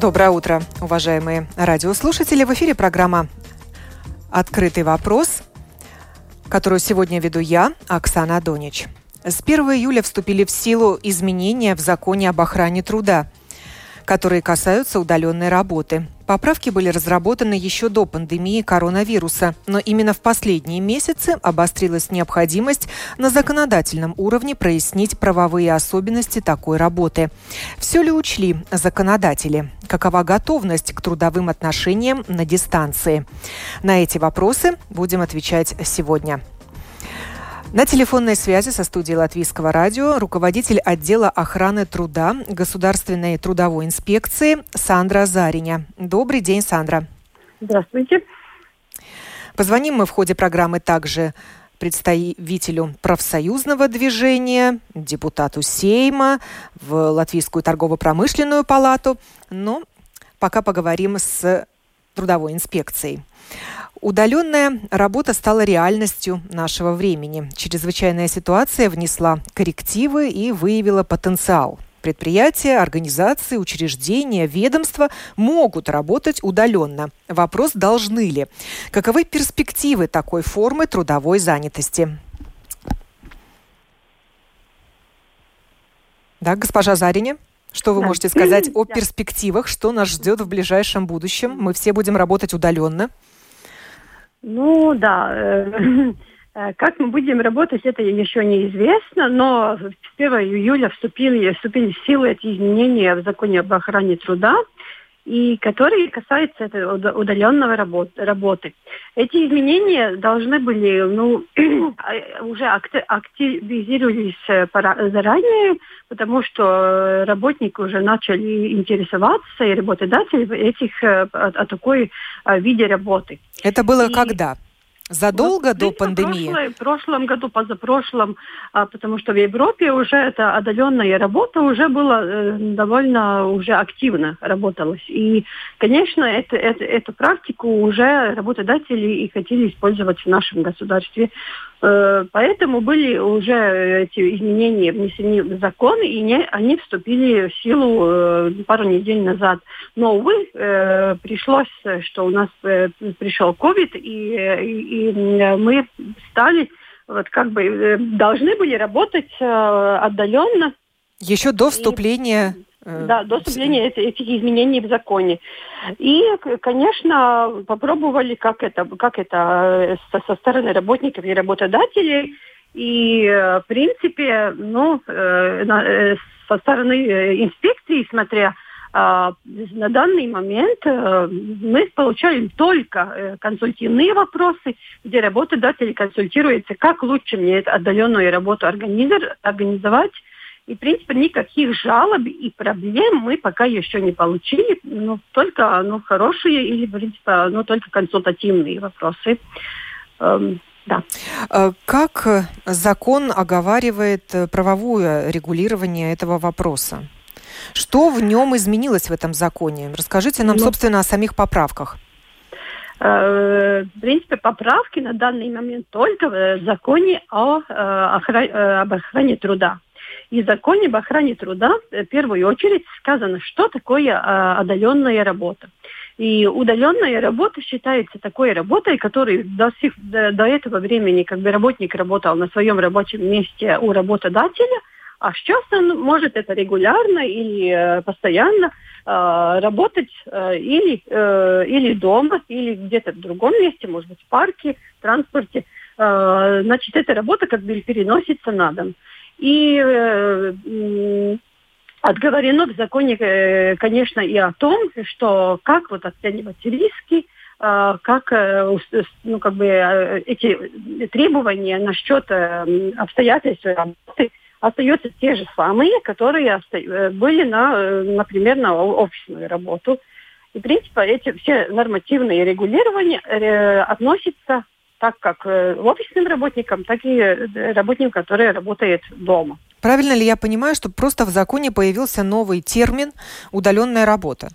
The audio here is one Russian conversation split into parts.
Доброе утро, уважаемые радиослушатели. В эфире программа «Открытый вопрос», которую сегодня веду я, Оксана Донич. С 1 июля вступили в силу изменения в законе об охране труда, которые касаются удаленной работы – Поправки были разработаны еще до пандемии коронавируса, но именно в последние месяцы обострилась необходимость на законодательном уровне прояснить правовые особенности такой работы. Все ли учли законодатели? Какова готовность к трудовым отношениям на дистанции? На эти вопросы будем отвечать сегодня. На телефонной связи со студией Латвийского радио руководитель отдела охраны труда Государственной трудовой инспекции Сандра Зариня. Добрый день, Сандра. Здравствуйте. Позвоним мы в ходе программы также представителю профсоюзного движения, депутату Сейма, в Латвийскую торгово-промышленную палату. Но пока поговорим с трудовой инспекцией. Удаленная работа стала реальностью нашего времени. Чрезвычайная ситуация внесла коррективы и выявила потенциал. Предприятия, организации, учреждения, ведомства могут работать удаленно. Вопрос, должны ли. Каковы перспективы такой формы трудовой занятости? Да, госпожа Зарине? Что вы да. можете сказать о перспективах, что нас ждет в ближайшем будущем? Мы все будем работать удаленно. Ну да, э, э, как мы будем работать, это еще неизвестно, но с 1 июля вступили, вступили в силу эти изменения в законе об охране труда и которые касаются этой удаленного работы. Эти изменения должны были, ну, уже активизировались э, заранее, потому что работники уже начали интересоваться, и работодатели этих, о, о такой виде работы. Это было и... когда? Задолго вот, до пандемии? В прошлом году, позапрошлом, а, потому что в Европе уже эта отдаленная работа уже была э, довольно уже активно работалась. И, конечно, это, это, эту практику уже работодатели и хотели использовать в нашем государстве. Э, поэтому были уже эти изменения внесены в закон, и не, они вступили в силу э, пару недель назад. Но, увы, э, пришлось, что у нас пришел COVID, и, и мы стали, вот как бы, должны были работать отдаленно. Еще до вступления и да, до вступления этих изменений в законе. И, конечно, попробовали, как это, как это э, со, стороны работников и работодателей. И, э, в принципе, ну, со стороны инспекции, смотря на данный момент мы получаем только консультативные вопросы, где работодатель консультируется, как лучше мне эту отдаленную работу организовать, и, в принципе, никаких жалоб и проблем мы пока еще не получили. Ну, только ну, хорошие или, в принципе, ну, только консультативные вопросы. Эм, да. Э, как закон оговаривает правовое регулирование этого вопроса? Что в нем изменилось в этом законе? Расскажите нам, ну, собственно, о самих поправках. Э, в принципе, поправки на данный момент только в законе о, э, об охране труда. И в законе об охране труда в первую очередь сказано, что такое а, отдаленная работа. И удаленная работа считается такой работой, которой до, сих, до, до этого времени как бы работник работал на своем рабочем месте у работодателя, а сейчас он может это регулярно или э, постоянно э, работать э, или, э, или дома, или где-то в другом месте, может быть, в парке, в транспорте. Э, значит, эта работа как бы переносится на дом. И э, отговорено в законе, э, конечно, и о том, что как вот оценивать риски, э, как, э, ну, как бы эти требования насчет обстоятельств работы остаются те же самые, которые были, на, например, на офисную работу. И, в принципе, эти все нормативные регулирования относятся так как офисным работникам, так и работникам, которые работают дома. Правильно ли я понимаю, что просто в законе появился новый термин «удаленная работа»?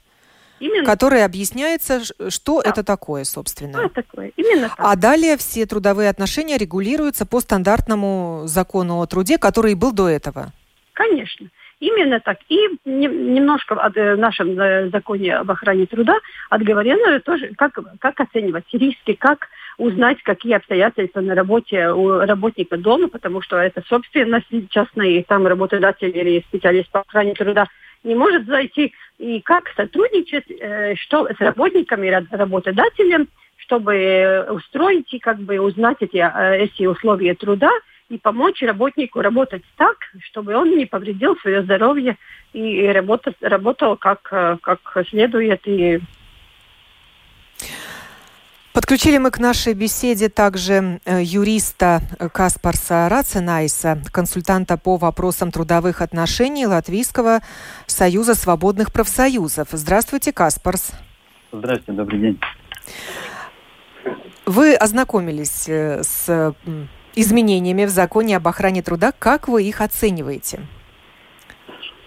Именно. Который объясняется, что да. это такое, собственно. Что это такое? Именно так. А далее все трудовые отношения регулируются по стандартному закону о труде, который был до этого. Конечно. Именно так. И немножко в э, нашем э, законе об охране труда отговорено тоже, как, как оценивать риски, как узнать, какие обстоятельства на работе у работника дома, потому что это собственность частная, и там работодатель или специалист по охране труда не может зайти. И как сотрудничать э, что с работниками работодателем, чтобы устроить и как бы узнать эти, эти условия труда, и помочь работнику работать так, чтобы он не повредил свое здоровье и работал, работал как, э, как следует. И... Подключили мы к нашей беседе также э, юриста Каспарса Рацинайса, консультанта по вопросам трудовых отношений Латвийского союза свободных профсоюзов. Здравствуйте, Каспарс. Здравствуйте, добрый день. Вы ознакомились э, с изменениями в законе об охране труда. Как вы их оцениваете?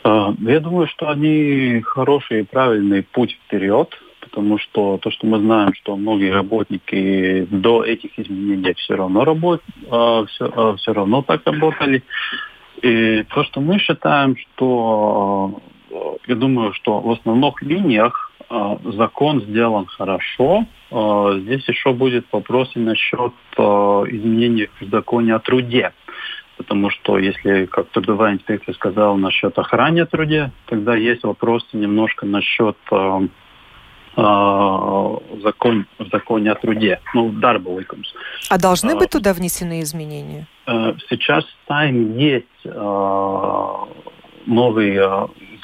А, я думаю, что они хороший и правильный путь вперед, потому что то, что мы знаем, что многие работники до этих изменений все равно работ, все, все равно так работали. И то, что мы считаем, что я думаю, что в основных линиях закон сделан хорошо. А, здесь еще будет вопрос и насчет а, изменений в законе о труде. Потому что если, как трудовая инспекция сказала, насчет охраны труде, тогда есть вопросы немножко насчет закон, в законе о труде, ну, дарба ликумс. А должны быть туда внесены изменения? Сейчас там есть новый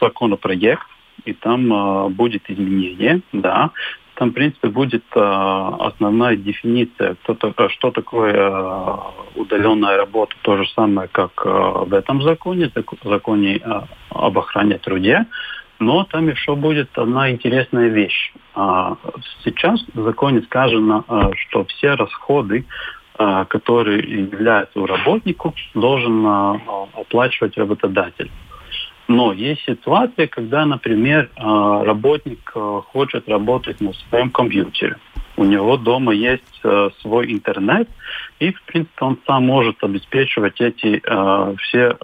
законопроект, и там э, будет изменение, да. Там, в принципе, будет э, основная дефиниция, кто -то, э, что такое э, удаленная работа, то же самое, как э, в этом законе, законе э, об охране труде. Но там еще будет одна интересная вещь. Сейчас в законе сказано, что все расходы, которые являются у работнику, должен оплачивать работодатель. Но есть ситуация, когда, например, а, работник а, хочет работать на своем компьютере. У него дома есть а, свой интернет, и, в принципе, он сам может обеспечивать эти, все,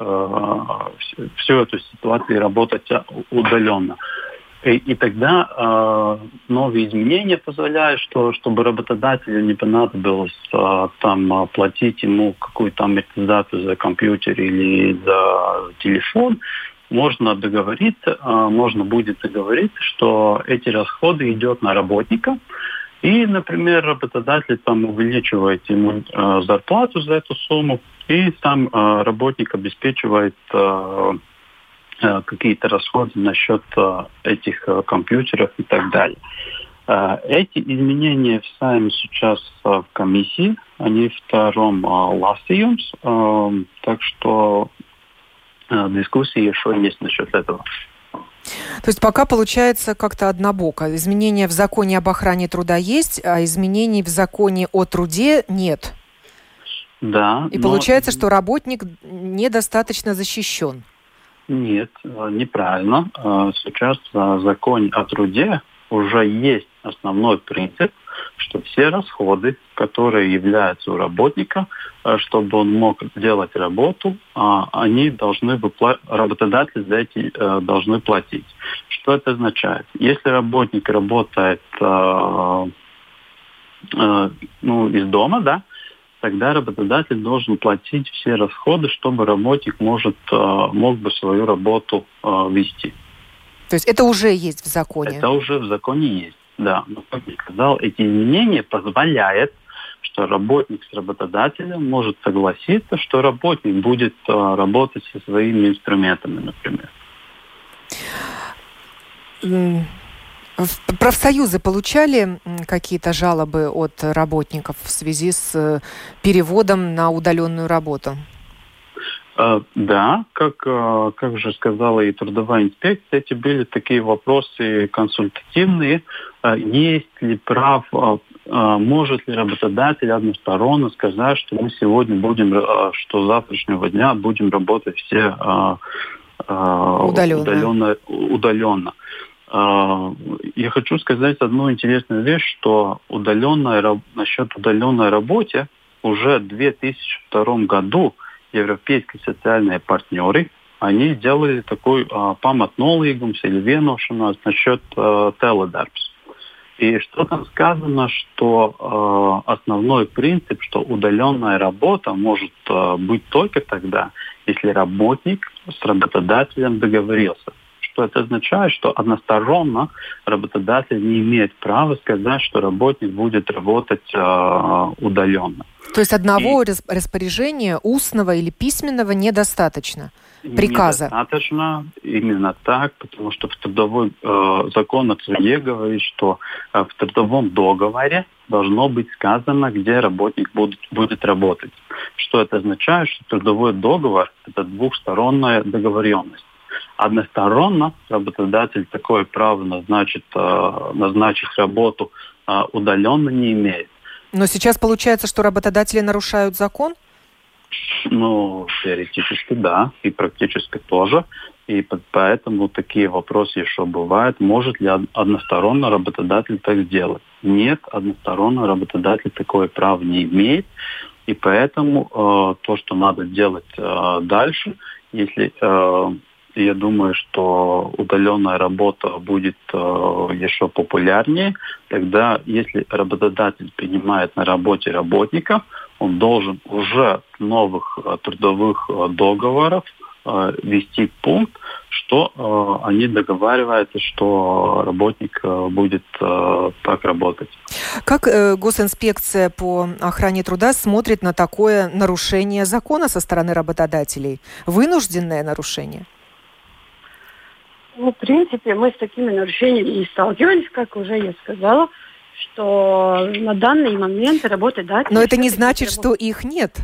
всю эту ситуацию и работать удаленно. И, и тогда э, новые изменения позволяют, что, чтобы работодателю не понадобилось э, там платить ему какую-то амортизацию за компьютер или за телефон, можно договориться, а, можно будет договориться, что эти расходы идет на работника, и, например, работодатель там увеличивает ему э, зарплату за эту сумму, и там э, работник обеспечивает какие-то расходы насчет этих компьютеров и так далее. Эти изменения в сейчас в комиссии, они втором э, так что дискуссии еще есть насчет этого. То есть пока получается как-то однобоко. Изменения в законе об охране труда есть, а изменений в законе о труде нет. Да. И но... получается, что работник недостаточно защищен. Нет, э, неправильно. Э, сейчас в законе о труде уже есть основной принцип, что все расходы, которые являются у работника, э, чтобы он мог делать работу, а, они должны выпла... работодатель за эти э, должны платить. Что это означает? Если работник работает э, ну, из дома, да, тогда работодатель должен платить все расходы, чтобы работник может, мог бы свою работу вести. То есть это уже есть в законе? Это уже в законе есть. Да, но, как я сказал, эти изменения позволяют что работник с работодателем может согласиться, что работник будет э, работать со своими инструментами, например. Профсоюзы получали какие-то жалобы от работников в связи с э, переводом на удаленную работу? А, да, как, а, как же сказала и трудовая инспекция, эти были такие вопросы консультативные. А, есть ли прав, может ли работодатель односторонне сказать, что мы сегодня будем, что с завтрашнего дня будем работать все удаленно. удаленно, удаленно. Я хочу сказать одну интересную вещь, что удаленная, насчет удаленной работы уже в 2002 году европейские социальные партнеры, они сделали такой а, памятнолīgums или vienošanās насчет а, теледарбс. И что там сказано, что э, основной принцип, что удаленная работа может э, быть только тогда, если работник с работодателем договорился что это означает, что односторонно работодатель не имеет права сказать, что работник будет работать э, удаленно. То есть одного И... распоряжения устного или письменного недостаточно? приказа. Недостаточно, именно так, потому что в трудовой э, закон о труде говорит, что э, в трудовом договоре должно быть сказано, где работник будет, будет работать. Что это означает? Что трудовой договор – это двухсторонняя договоренность. Односторонно работодатель такое право назначить, э, назначить работу э, удаленно не имеет. Но сейчас получается, что работодатели нарушают закон? Ну, теоретически да, и практически тоже. И поэтому такие вопросы еще бывают. Может ли односторонно работодатель так сделать? Нет, односторонно работодатель такое право не имеет. И поэтому э, то, что надо делать э, дальше, если э, я думаю, что удаленная работа будет э, еще популярнее. Тогда, если работодатель принимает на работе работника, он должен уже в новых э, трудовых э, договорах э, вести пункт, что э, они договариваются, что работник э, будет э, так работать. Как э, госинспекция по охране труда смотрит на такое нарушение закона со стороны работодателей? Вынужденное нарушение? Ну, в принципе, мы с такими нарушениями не сталкивались, как уже я сказала, что на данный момент работодатель... Но это не значит, что их нет.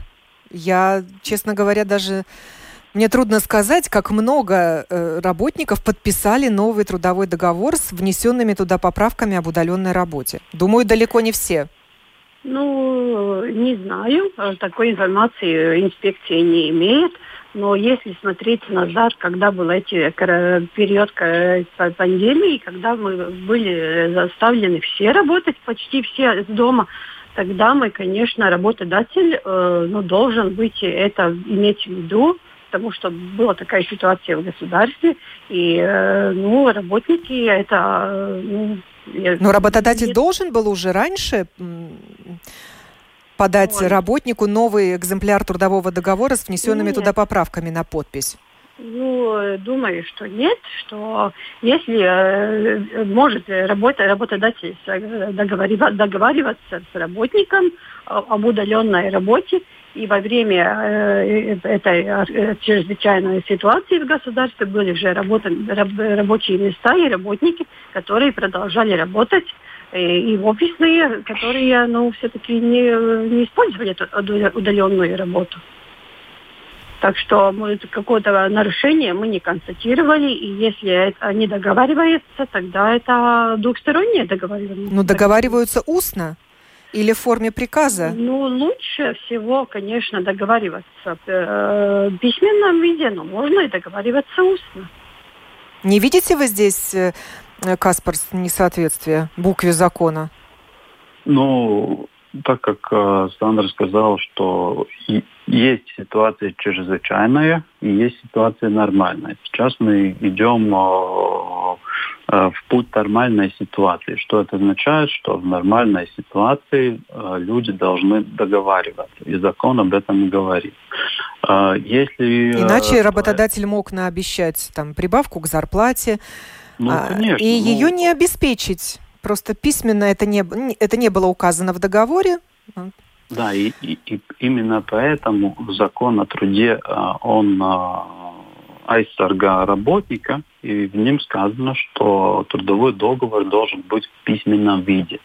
Я, честно говоря, даже... Мне трудно сказать, как много э, работников подписали новый трудовой договор с внесенными туда поправками об удаленной работе. Думаю, далеко не все. Ну, не знаю. Такой информации инспекция не имеет. Но если смотреть назад, когда был эти период пандемии, когда мы были заставлены все работать, почти все с дома, тогда мы, конечно, работодатель э, ну, должен быть это иметь в виду, потому что была такая ситуация в государстве, и э, ну, работники это... Э, ну, Но работодатель должен был уже раньше подать Ой. работнику новый экземпляр трудового договора с внесенными нет. туда поправками на подпись? Ну, думаю, что нет, что если э, может работа, работодатель договариваться с работником об удаленной работе, и во время э, этой э, чрезвычайной ситуации в государстве были уже работа, раб, рабочие места и работники, которые продолжали работать и офисные, которые, ну, все-таки не, не использовали эту удаленную работу. Так что может, какое-то нарушение мы не констатировали, и если они договариваются, тогда это двухстороннее договаривание. Ну, договариваются устно или в форме приказа? Ну, лучше всего, конечно, договариваться э, в письменном виде, но можно и договариваться устно. Не видите вы здесь э, Э, Каспар, несоответствие букве закона? Ну, так как э, Сандра сказал, что есть ситуация чрезвычайная и есть ситуация нормальная. Сейчас мы идем э, э, в путь нормальной ситуации. Что это означает? Что в нормальной ситуации э, люди должны договариваться. И закон об этом говорит. Э, если, Иначе работодатель мог наобещать там, прибавку к зарплате, ну, а, конечно, и ну... ее не обеспечить. Просто письменно это не, это не было указано в договоре. Да, и, и, и именно поэтому закон о труде, а, он а, айсарга работника, и в нем сказано, что трудовой договор должен быть в письменном виде.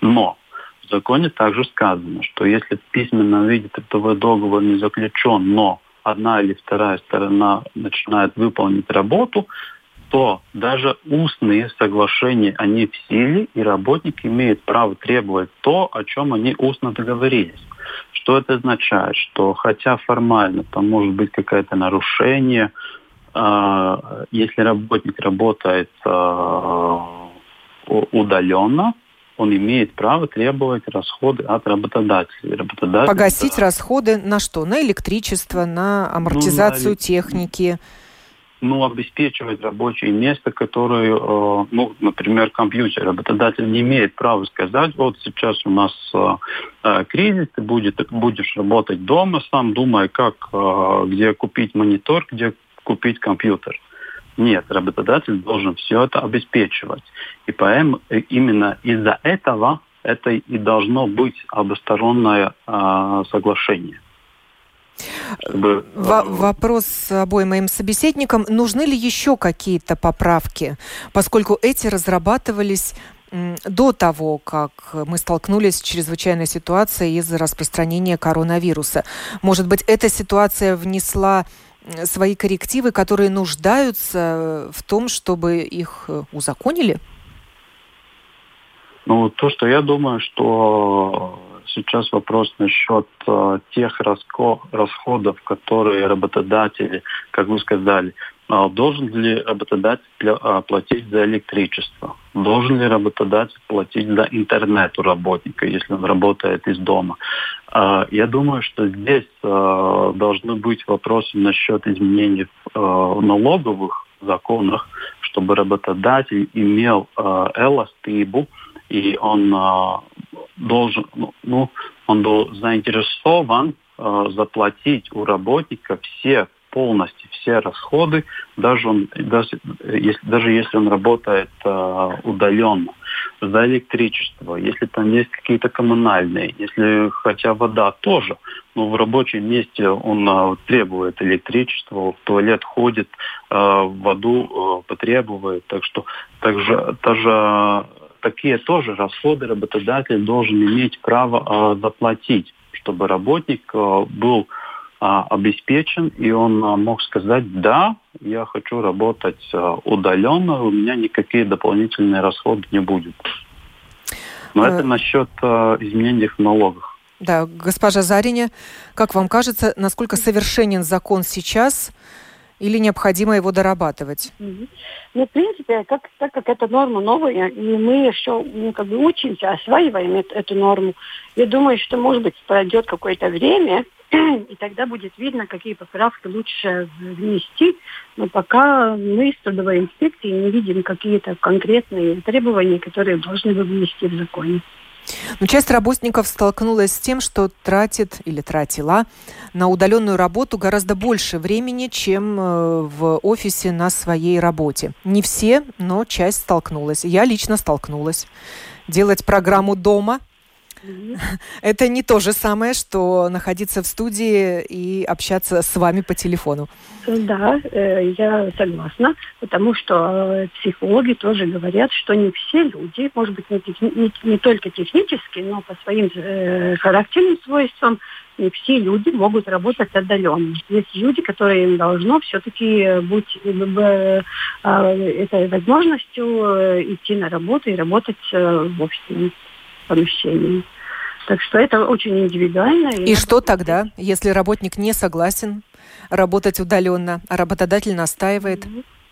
Но в законе также сказано, что если в письменном виде трудовой договор не заключен, но одна или вторая сторона начинает выполнить работу, то даже устные соглашения, они в силе, и работник имеет право требовать то, о чем они устно договорились. Что это означает? Что хотя формально там может быть какое-то нарушение, э, если работник работает э, удаленно, он имеет право требовать расходы от работодателя. Работодатель Погасить это... расходы на что? На электричество, на амортизацию ну, на... техники? Ну, обеспечивать рабочее место, которое, э, ну, например, компьютер. Работодатель не имеет права сказать, вот сейчас у нас э, э кризис, ты будет, будешь работать дома сам, думая, как, э, где купить монитор, где купить компьютер. Нет, работодатель должен все это обеспечивать. И поэтому именно из-за этого это и должно быть обостороннее э, соглашение. Чтобы... В- вопрос обоим моим собеседникам. Нужны ли еще какие-то поправки, поскольку эти разрабатывались до того, как мы столкнулись с чрезвычайной ситуацией из-за распространения коронавируса. Может быть, эта ситуация внесла свои коррективы, которые нуждаются в том, чтобы их э, узаконили? Ну, то, что я думаю, что сейчас вопрос насчет э, тех расходов, которые работодатели, как вы сказали, а должен ли работодатель а, платить за электричество? Должен ли работодатель платить за интернет у работника, если он работает из дома? А, я думаю, что здесь должны быть вопросы насчет изменений в налоговых законах, чтобы работодатель имел эластибу, и он должен, ну, он был заинтересован заплатить у работника все полностью все расходы, даже, он, даже, если, даже если он работает э, удаленно, за электричество, если там есть какие-то коммунальные, если хотя вода тоже, но в рабочем месте он э, требует электричества, в туалет ходит, э, воду э, потребует, так что также, даже такие тоже расходы работодатель должен иметь право э, заплатить, чтобы работник э, был а, обеспечен, и он а, мог сказать, да, я хочу работать а, удаленно, у меня никакие дополнительные расходы не будет. Но это э, насчет изменений в налогах. Да, госпожа Зариня, как вам кажется, насколько совершенен закон сейчас или необходимо его дорабатывать? Ну, в принципе, как, так как это норма новая, и мы еще ну, как бы учимся, осваиваем эту, эту норму, я думаю, что, может быть, пройдет какое-то время, и тогда будет видно, какие поправки лучше внести. Но пока мы с трудовой инспекцией не видим какие-то конкретные требования, которые должны бы внести в законе. Но часть работников столкнулась с тем, что тратит или тратила на удаленную работу гораздо больше времени, чем э, в офисе на своей работе. Не все, но часть столкнулась. Я лично столкнулась. Делать программу дома это не то же самое, что находиться в студии и общаться с вами по телефону. Да, э, я согласна, потому что э, психологи тоже говорят, что не все люди, может быть, не, не, не только технически, но по своим э, характерным свойствам, не все люди могут работать отдаленно. Есть люди, которые должно все-таки быть э, этой возможностью идти на работу и работать в офисном помещении. Так что это очень индивидуально. И, и что тогда, если работник не согласен работать удаленно, а работодатель настаивает?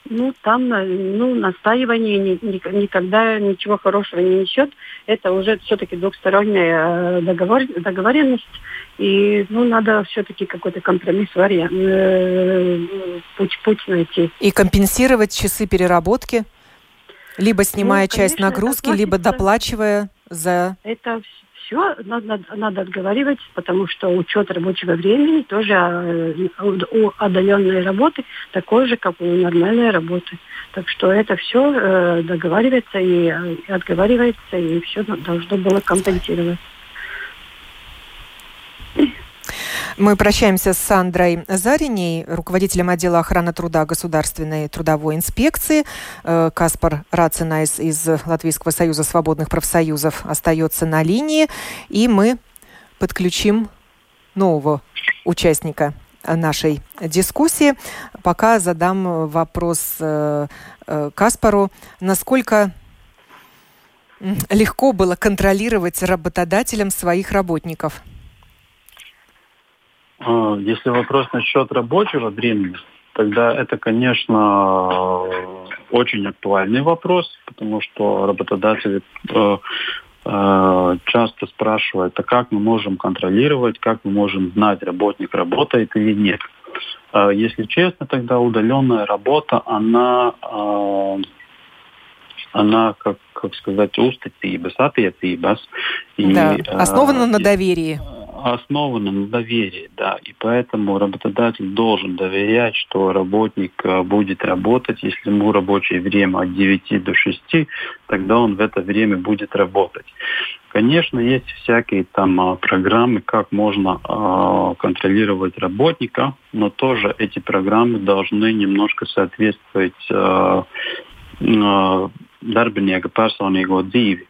Ну, там ну, настаивание ни, ни, никогда ничего хорошего не несет. Это уже все-таки двухсторонняя э, договор, договоренность. И ну, надо все-таки какой-то компромисс, вариант, э, путь, путь найти. И компенсировать часы переработки? Либо снимая ну, конечно, часть нагрузки, либо доплачивая за... Это все надо, надо отговаривать, потому что учет рабочего времени тоже э, у отдаленной работы такой же, как у нормальной работы. Так что это все э, договаривается и, э, отговаривается, и все должно было компенсировать. Мы прощаемся с Сандрой Зариней, руководителем отдела охраны труда Государственной трудовой инспекции. Э, Каспар Рацинайс из Латвийского союза свободных профсоюзов остается на линии. И мы подключим нового участника нашей дискуссии. Пока задам вопрос э, э, Каспару. Насколько легко было контролировать работодателям своих работников? А, если вопрос насчет рабочего времени, тогда это, конечно, очень актуальный вопрос, потому что работодатели э, э, часто спрашивают, а как мы можем контролировать, как мы можем знать, работник работает или нет. Э, если честно, тогда удаленная работа, она она, как, как сказать, uzticības, attiecības. Да, основана на доверии. Основана на доверии, да. И поэтому работодатель должен доверять, что работник э, будет работать. Если ему рабочее время от 9 до 6, тогда он в это время будет работать. Конечно, есть всякие там а, программы, как можно э, контролировать работника, но тоже эти программы должны немножко соответствовать э, darbinieka personīgo dzīvi.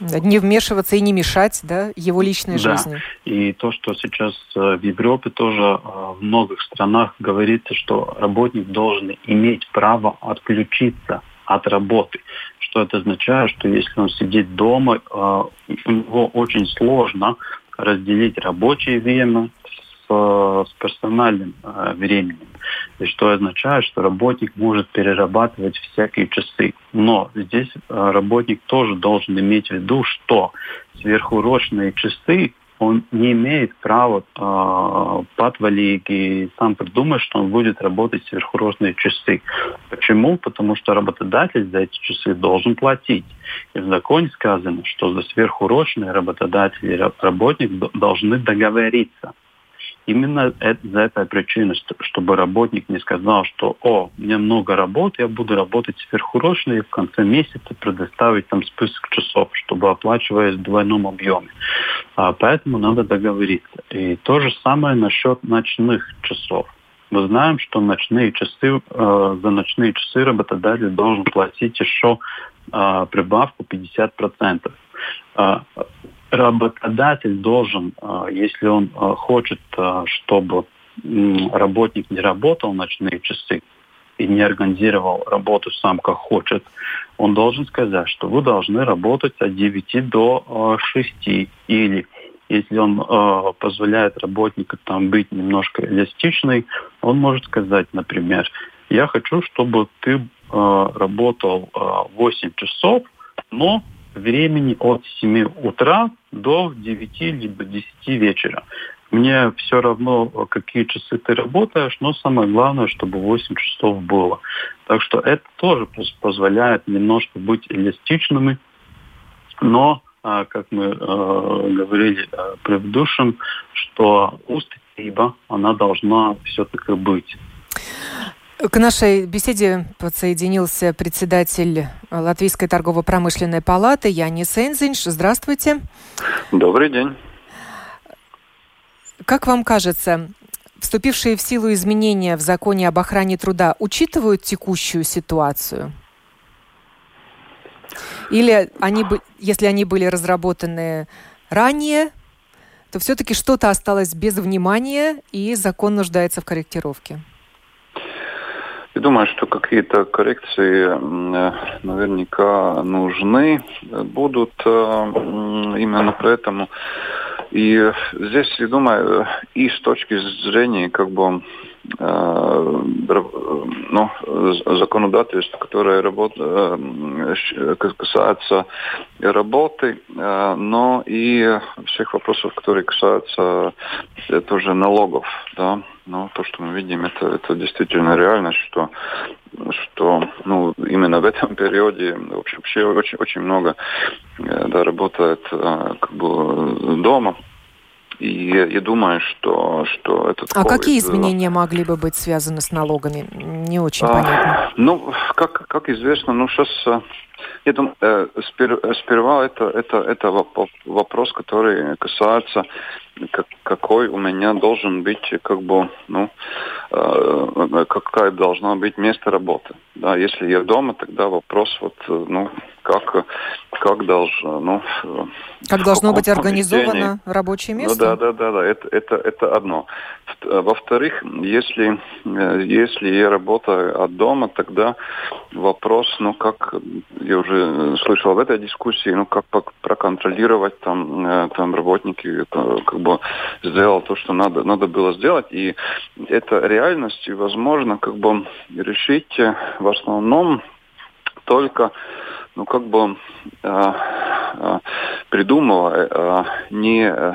Не вмешиваться и не мешать да, его личной да. жизни. И то, что сейчас в Европе тоже в многих странах говорится, что работник должен иметь право отключиться от работы. Что это означает, что если он сидит дома, у него очень сложно разделить рабочее время с, персональным э, временем. И что означает, что работник может перерабатывать всякие часы. Но здесь э, работник тоже должен иметь в виду, что сверхурочные часы он не имеет права э, подвалить сам придумать, что он будет работать сверхурочные часы. Почему? Потому что работодатель за эти часы должен платить. И в законе сказано, что за сверхурочные работодатели и работник должны договориться. Именно это, за этой причиной, чтобы работник не сказал, что «О, у меня много работы, я буду работать сверхурочно и в конце месяца предоставить там список часов, чтобы оплачивать в двойном объеме». А, поэтому надо договориться. И то же самое насчет ночных часов. Мы знаем, что ночные часы, э, за ночные часы работодатель должен платить еще э, прибавку 50% работодатель должен, а, если он а, хочет, а, чтобы работник не работал ночные часы и не организировал работу сам как хочет, он должен сказать, что вы должны работать от 9 до 6. Или если он э, позволяет работнику там быть немножко эластичный, он может сказать, например, я хочу, чтобы ты э, работал э, 8 часов, но времени от 7 утра до 9 либо 10 вечера. Мне все равно, какие часы ты работаешь, но самое главное, чтобы 8 часов было. Так что это тоже позволяет немножко быть эластичными, но, а, как мы э, говорили э, предыдущем, что устойчива, она должна все-таки быть. К нашей беседе подсоединился председатель Латвийской торгово-промышленной палаты Янис Энзинш. Здравствуйте. Добрый день. Как вам кажется, вступившие в силу изменения в законе об охране труда учитывают текущую ситуацию? Или они, если они были разработаны ранее, то все-таки что-то осталось без внимания, и закон нуждается в корректировке? Я думаю, что какие-то коррекции наверняка нужны, будут э, именно поэтому. И здесь, я думаю, и с точки зрения как бы Э, ну, законодательство, которое работ, э, касается работы, э, но и всех вопросов, которые касаются тоже налогов. Да? Но то, что мы видим, это, это действительно реальность, что, что ну, именно в этом периоде вообще очень, очень много да, работает как бы дома. И я думаю, что, что этот А COVID... какие изменения могли бы быть связаны с налогами? Не очень а, понятно. Ну, как, как известно, ну сейчас Я думаю, э, сперва это, это, это вопрос, который касается как, какой у меня должен быть, как бы, ну, э, какая должна быть место работы. Да, если я дома, тогда вопрос вот, ну, как, как должно, ну, как должно быть организовано рабочее ну место? Ну, да, да, да, да, это, это, это одно. Во-вторых, если, э, если я работаю от дома, тогда вопрос, ну, как я уже слышал в этой дискуссии, ну, как проконтролировать там, э, там работники, как бы сделал то, что надо, надо было сделать. И это реальность, и возможно как бы решить э, в основном только ну, как бы э, э, придумала э, не, э,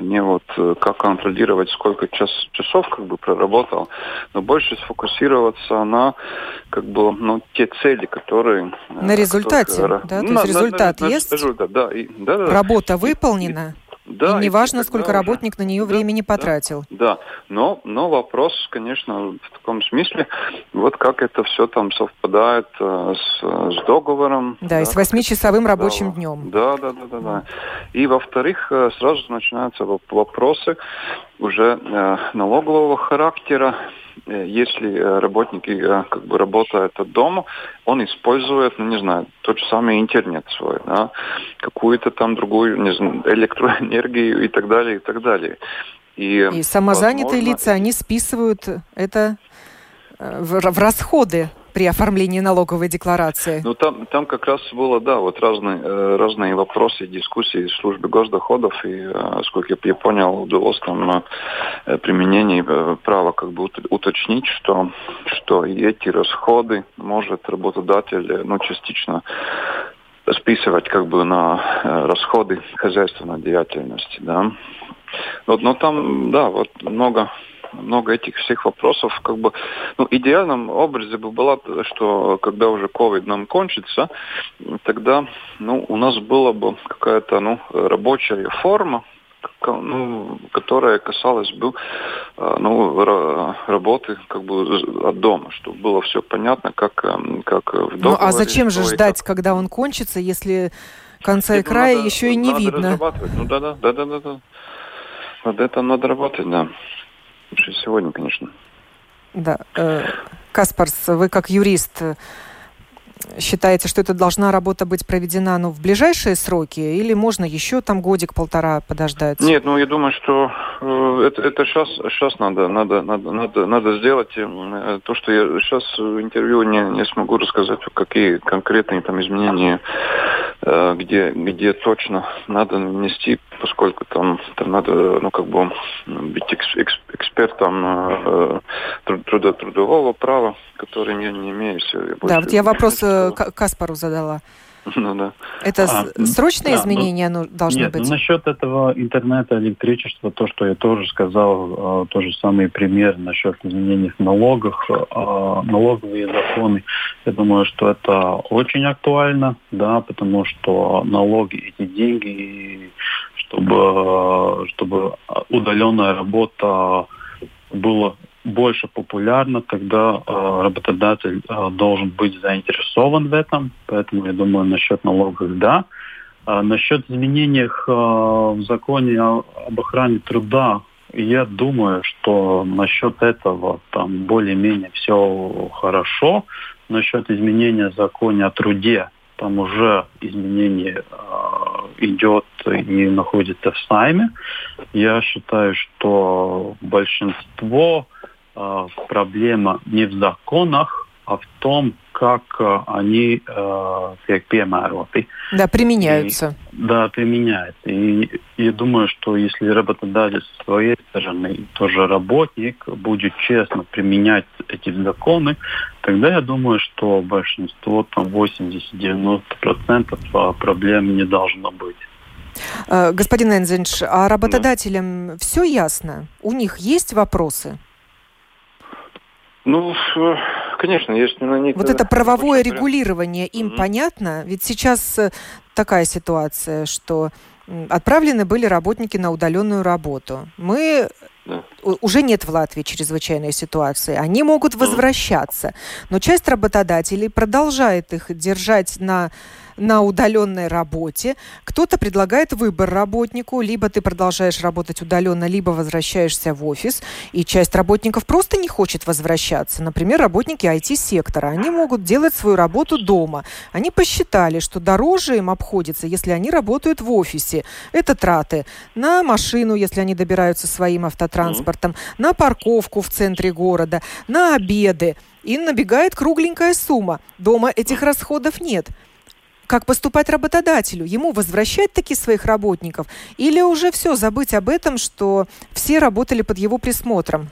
не вот как контролировать, сколько час, часов как бы проработал, но больше сфокусироваться на как бы ну, те цели, которые... На результате, которые, да? То есть результат на, на, есть? результат, да, и, да, да. Работа выполнена? Да, и неважно, и сколько уже... работник на нее да, времени потратил. Да, да. Но, но вопрос, конечно, в таком смысле, вот как это все там совпадает э, с, с договором. Да, да, и с восьмичасовым рабочим да, днем. Да, да, да, да, да. И во-вторых, э, сразу начинаются вопросы уже э, налогового характера Э, если э, работник э, как бы работает от дома, он использует, ну не знаю, тот же самый интернет свой, да, какую-то там другую, не знаю, электроэнергию и так далее, и так далее. И, и самозанятые возможно... лица, они списывают это в, в расходы при оформлении налоговой декларации? Ну, там, там как раз было, да, вот разные, э, разные вопросы, дискуссии в службе госдоходов, и, э, сколько я понял, удалось там э, применение права как бы уточнить, что, что эти расходы может работодатель, ну, частично списывать как бы на расходы хозяйственной деятельности, да. Вот, но там, да, вот много много этих всех вопросов. Как бы, ну, идеальном образе бы было, что когда уже COVID нам кончится, тогда ну, у нас была бы какая-то ну, рабочая форма, ну, которая касалась бы э, ну, работы как бы от дома, чтобы было все понятно, как, эм, как в договоре. Ну а зачем же ждать, как... когда он кончится, если конца и края надо, еще и не надо видно? Ну да, да, да, да, да, да. Над этим надо работать, да. Сегодня, конечно. Да. Э, Каспарс, вы как юрист э, считаете, что это должна работа быть проведена ну, в ближайшие сроки или можно еще там годик-полтора подождать? Нет, ну я думаю, что э, это, это сейчас, сейчас надо, надо, надо, надо, надо сделать. Э, то, что я сейчас в интервью не, не смогу рассказать, какие конкретные там изменения, э, где, где точно надо внести, поскольку там, там надо, ну как бы быть экс, экс, экспертом трудо, трудового права, который не, не имею. Да, вот я вопрос Каспару задала. Ну да. Это а, срочные да, изменения ну, должны нет, быть? Ну, насчет этого интернета, электричества, то, что я тоже сказал, э, тот же самый пример насчет изменений в налогах, э, налоговые законы, я думаю, что это очень актуально, да, потому что налоги, эти деньги, чтобы, чтобы удаленная работа была больше популярно, тогда э, работодатель э, должен быть заинтересован в этом. Поэтому я думаю, насчет налогов да. А насчет изменений э, в законе об охране труда, я думаю, что насчет этого там более-менее все хорошо. Насчет изменения в законе о труде, там уже изменение э, идет и находится в сайме. Я считаю, что большинство проблема не в законах, а в том, как э, они э, piemēroti. Да, применяются. И, да, применяются. И я думаю, что если работодатель с своей стороны, тоже работник, будет честно применять эти законы, тогда я думаю, что большинство, там 80-90% проблем не должно быть. Э, господин Энзинш, а работодателям да. все ясно? У них есть вопросы? Ну, конечно, если на них... Вот это правовое регулирование им mm-hmm. понятно? Ведь сейчас э, такая ситуация, что отправлены были работники на удаленную работу. Мы да. уже нет в Латвии чрезвычайной ситуации. Они могут возвращаться, но часть работодателей продолжает их держать на на удаленной работе. Кто-то предлагает выбор работнику, либо ты продолжаешь работать удаленно, либо возвращаешься в офис. И часть работников просто не хочет возвращаться. Например, работники IT-сектора. Они могут делать свою работу дома. Они посчитали, что дороже им обходится, если они работают в офисе. Это траты на машину, если они добираются своим автотранспортом, на парковку в центре города, на обеды. И набегает кругленькая сумма. Дома этих расходов нет как поступать работодателю? Ему возвращать таки своих работников? Или уже все, забыть об этом, что все работали под его присмотром?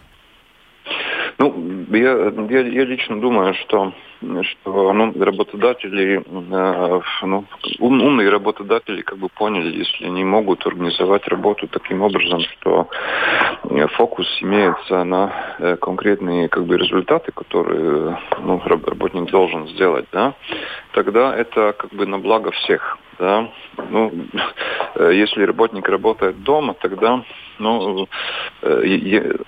Ну, я, я, я лично думаю, что, что ну, работодатели, э, ну, ум, умные работодатели как бы поняли, если они могут организовать работу таким образом, что э, фокус имеется на э, конкретные как бы, результаты, которые ну, работник должен сделать, да, тогда это как бы на благо всех. Да? Ну, э, если работник работает дома, тогда ну,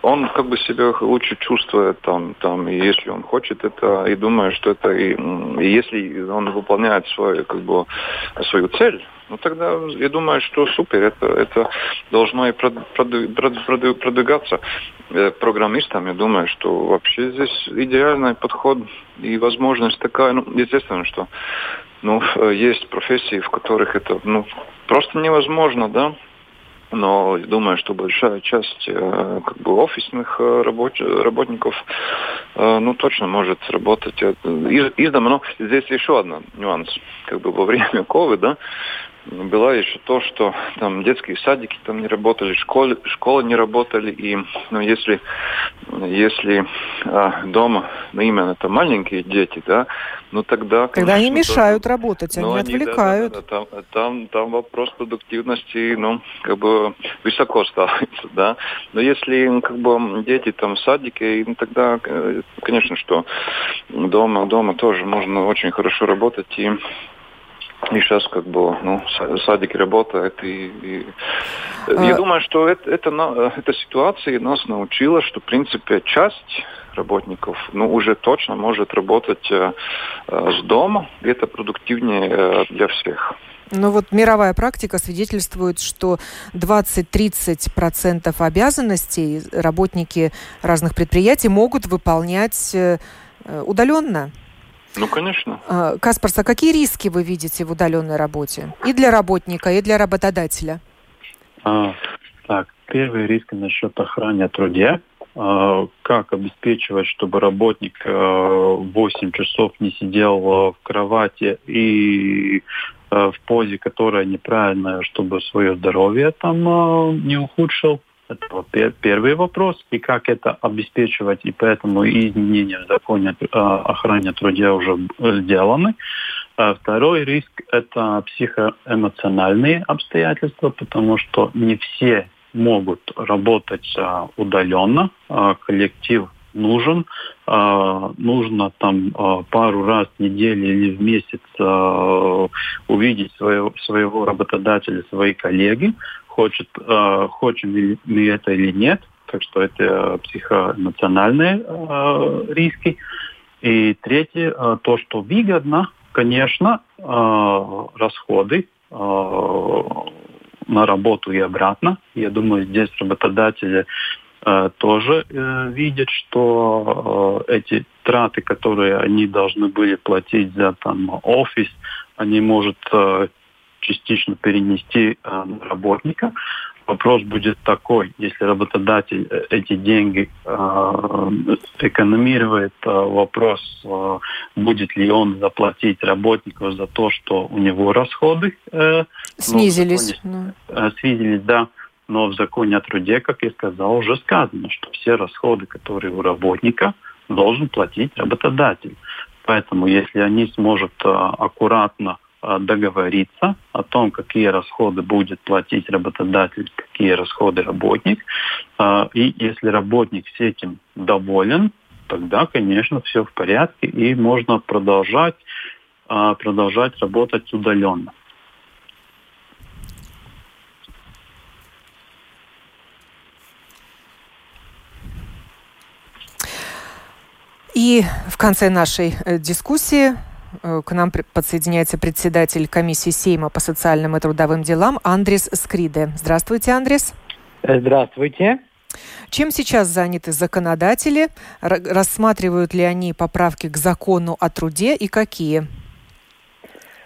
он как бы себя лучше чувствует там, там, и если он хочет это, и думает, что это, и, и если он выполняет свою, как бы, свою цель, ну тогда я думаю, что супер, это, это должно и продвигаться э, программистам. Я думаю, что вообще здесь идеальный подход и возможность такая. Ну, естественно, что ну, э, есть профессии, в которых это ну, просто невозможно, да, но думаю, что большая часть э, как бы офисных э, рабоч работников ну, точно может работать из, из дома. Но здесь еще один нюанс. Как бы во время ковида была еще то, что там детские садики там не работали, школы, школы не работали, и ну, если, если а, дома ну, именно там маленькие дети, да, ну тогда... Когда они мешают тоже, работать, они ну, отвлекают. Да, да, да, там, там, там вопрос продуктивности, ну, как бы высоко ставится, да. Но если, ну, как бы, дети там в садике, ну, тогда, э, конечно, что дома, дома тоже можно очень хорошо работать и и сейчас как бы ну, садик работает. И, и... А... Я думаю, что это, это, эта ситуация нас научила, что в принципе часть работников ну, уже точно может работать э, с дома, и это продуктивнее э, для всех. Ну вот мировая практика свидетельствует, что 20-30% обязанностей работники разных предприятий могут выполнять э, удаленно. Ну, конечно. А, Каспарс, а какие риски вы видите в удаленной работе? И для работника, и для работодателя? А, так, первый риск насчет охраны труда. А, как обеспечивать, чтобы работник а, 8 часов не сидел а, в кровати и а, в позе, которая неправильная, чтобы свое здоровье там а, не ухудшил? Это вот первый вопрос. И как это обеспечивать, и поэтому изменения в законе о охране труда уже сделаны. А второй риск – это психоэмоциональные обстоятельства, потому что не все могут работать а, удаленно. А, коллектив нужен. Нужно там пару раз в неделю или в месяц увидеть своего, своего работодателя, свои коллеги хочет, э, ли мы это или нет. Так что это психоэмоциональные э, риски. И третье, э, то, что выгодно, конечно, э, расходы э, на работу и обратно. Я думаю, здесь работодатели э, тоже э, видят, что э, эти траты, которые они должны были платить за там офис, они может э, частично перенести э, на работника. Вопрос будет такой, если работодатель э, эти деньги э, экономирует, э, вопрос, э, будет ли он заплатить работнику за то, что у него расходы э, снизились. Ну, законе, э, снизились, да. Но в законе о труде, как я сказал, уже сказано, что все расходы, которые у работника, должен платить работодатель. Поэтому если они смогут э, аккуратно Э, договориться о том, какие расходы будет платить работодатель, какие расходы работник. Э, и если работник с этим доволен, тогда, конечно, все в порядке и можно продолжать, э, продолжать работать удаленно. И в конце нашей дискуссии к нам подсоединяется председатель комиссии Сейма по социальным и трудовым делам Андрес Скриде. Здравствуйте, Андрес. Здравствуйте. Чем сейчас заняты законодатели? Рассматривают ли они поправки к закону о труде и какие?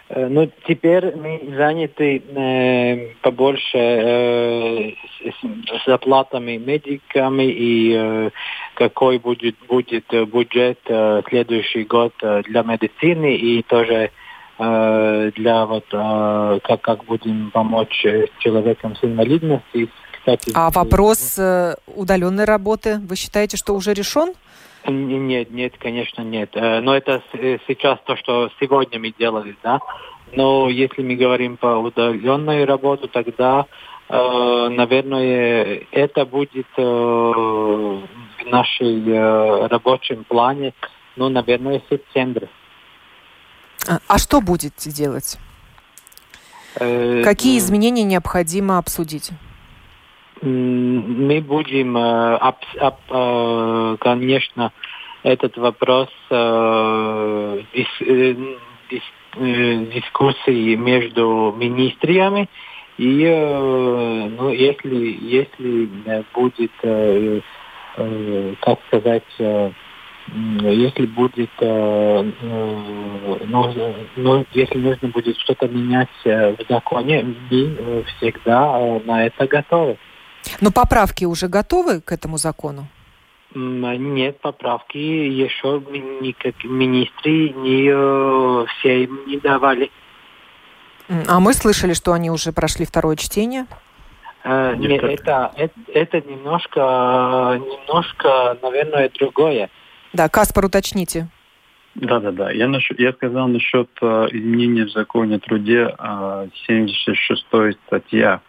Э, ну, теперь мы заняты э, побольше э, с зарплатами медиками и э, какой будет, будет бюджет э, следующий год э, для медицины и тоже э, для вот э, как, как будем помочь человекам с инвалидностью. Кстати, а вопрос э, удаленной работы, вы считаете, что уже решен? Нет, нет, конечно, нет. Э, но это э, сейчас то, что сегодня мы делали, да. Но если мы говорим по удаленной работе, тогда, э, наверное, это будет в нашей рабочем плане, ну, наверное, в сентябре. А, а что будете делать? Какие изменения необходимо обсудить? Мы будем, э, э, конечно, этот вопрос э, дискуссии между министриями. И ну, если, если будет, как сказать, если будет, ну, ну, если нужно будет что-то менять в законе, мы всегда на это готовы. Но поправки уже готовы к этому закону? Нет, поправки еще никак министры не э, все им не давали. А мы слышали, что они уже прошли второе чтение. Э, нет, это, это, это немножко, немножко, наверное, другое. Да, Каспар, уточните. Да, да, да. Я, насчет, я сказал насчет э, изменения в законе о труде э, 76 статья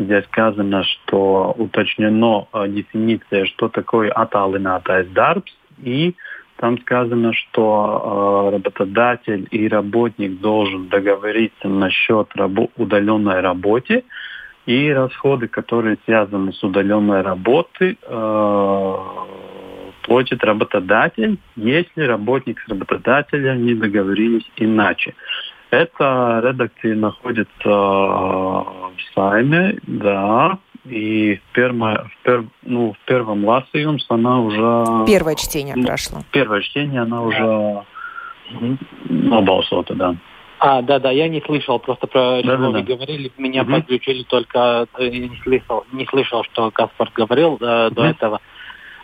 где сказано, что уточнено э, дефиниция, что такое аталинатайс дарбс, и там сказано, что э, работодатель и работник должен договориться насчет удаленной работы, и расходы, которые связаны с удаленной работой, э, платит работодатель, если работник с работодателем не договорились иначе. Эта редакция находится э, в сайме, да, и в, перма, в, пер, ну, в первом ласиумс она уже... Первое чтение ну, прошло. Первое чтение она уже набалсота, да. А, да, да, я не слышал, просто про да, что да, вы да. говорили, меня угу. подключили только, э, я не слышал, не слышал, что Каспар говорил э, угу. до этого.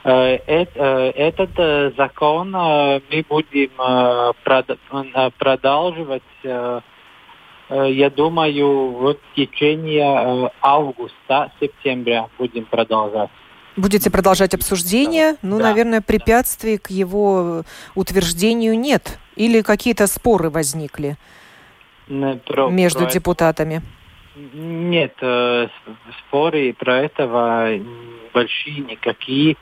Э, э, этот э, закон мы будем продолживать, я думаю, в течение августа-сентября будем продолжать. Будете продолжать обсуждение? Да. Ну, да. наверное, препятствий к его утверждению нет. Или какие-то споры возникли про, между про депутатами? Нет, споры про этого большие никакие.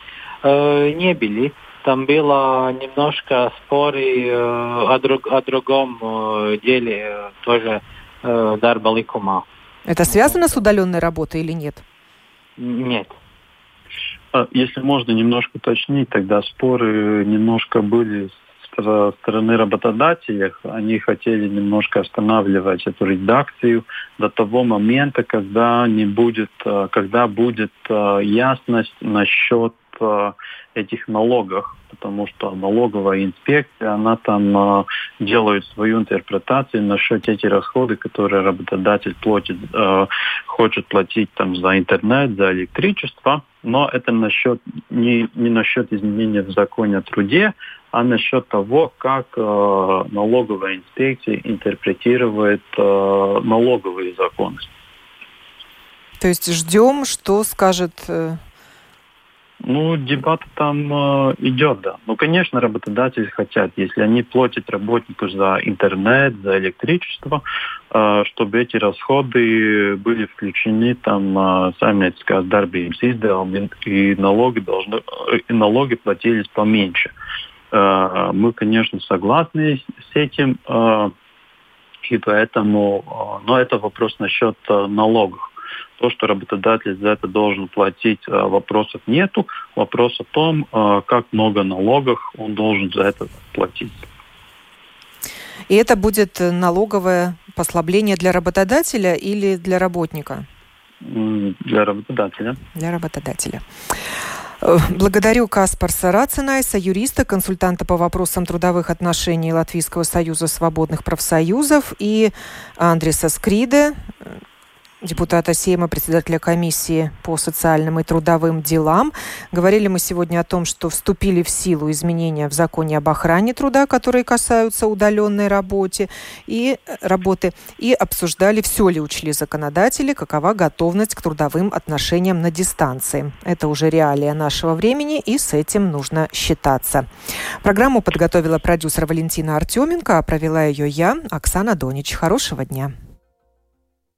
Э, не были. Там было немножко споры э, о, друг, о другом э, деле, тоже Дарба Ликума. Это связано с удаленной работой или нет? Нет. А, если можно немножко уточнить, тогда споры немножко были с стороны работодателей. Они хотели немножко останавливать эту редакцию до того момента, когда не будет, когда будет ясность насчет Э, этих налогах, потому что налоговая инспекция, она там э, делает свою интерпретацию насчет этих расходы, которые работодатель платит, э, хочет платить там за интернет, за электричество, но это насчет, не, не насчет изменения в законе о труде, а насчет того, как э, налоговая инспекция интерпретирует э, налоговые законы. То есть ждем, что скажет э, ну, дебат там э, идет, да. Ну, конечно, работодатели хотят, если они платят работнику за интернет, за электричество, э, чтобы эти расходы были включены там э, saimnieciskās darbības izdevumi, и налоги, должны, э, и налоги платились поменьше. Э, мы, конечно, согласны с этим, э, и поэтому, э, но это вопрос насчет э, налогов. То, что работодатель за это должен платить, вопросов нету. Вопрос о том, как много налогов он должен за это платить. И это будет налоговое послабление для работодателя или для работника? Для работодателя. Для работодателя. Э, благодарю Каспарса Рацинайса, юриста, консультанта по вопросам трудовых отношений Латвийского союза свободных профсоюзов и Андреса Скриде, депутата Сейма, председателя комиссии по социальным и трудовым делам. Говорили мы сегодня о том, что вступили в силу изменения в законе об охране труда, которые касаются удаленной работы, и, э, работы, и обсуждали, все ли учли законодатели, какова готовность к трудовым отношениям на дистанции. Это уже реалия нашего времени, и с этим нужно считаться. Программу подготовила продюсер Валентина Артеменко, а провела ее я, Оксана Донич. Хорошего дня.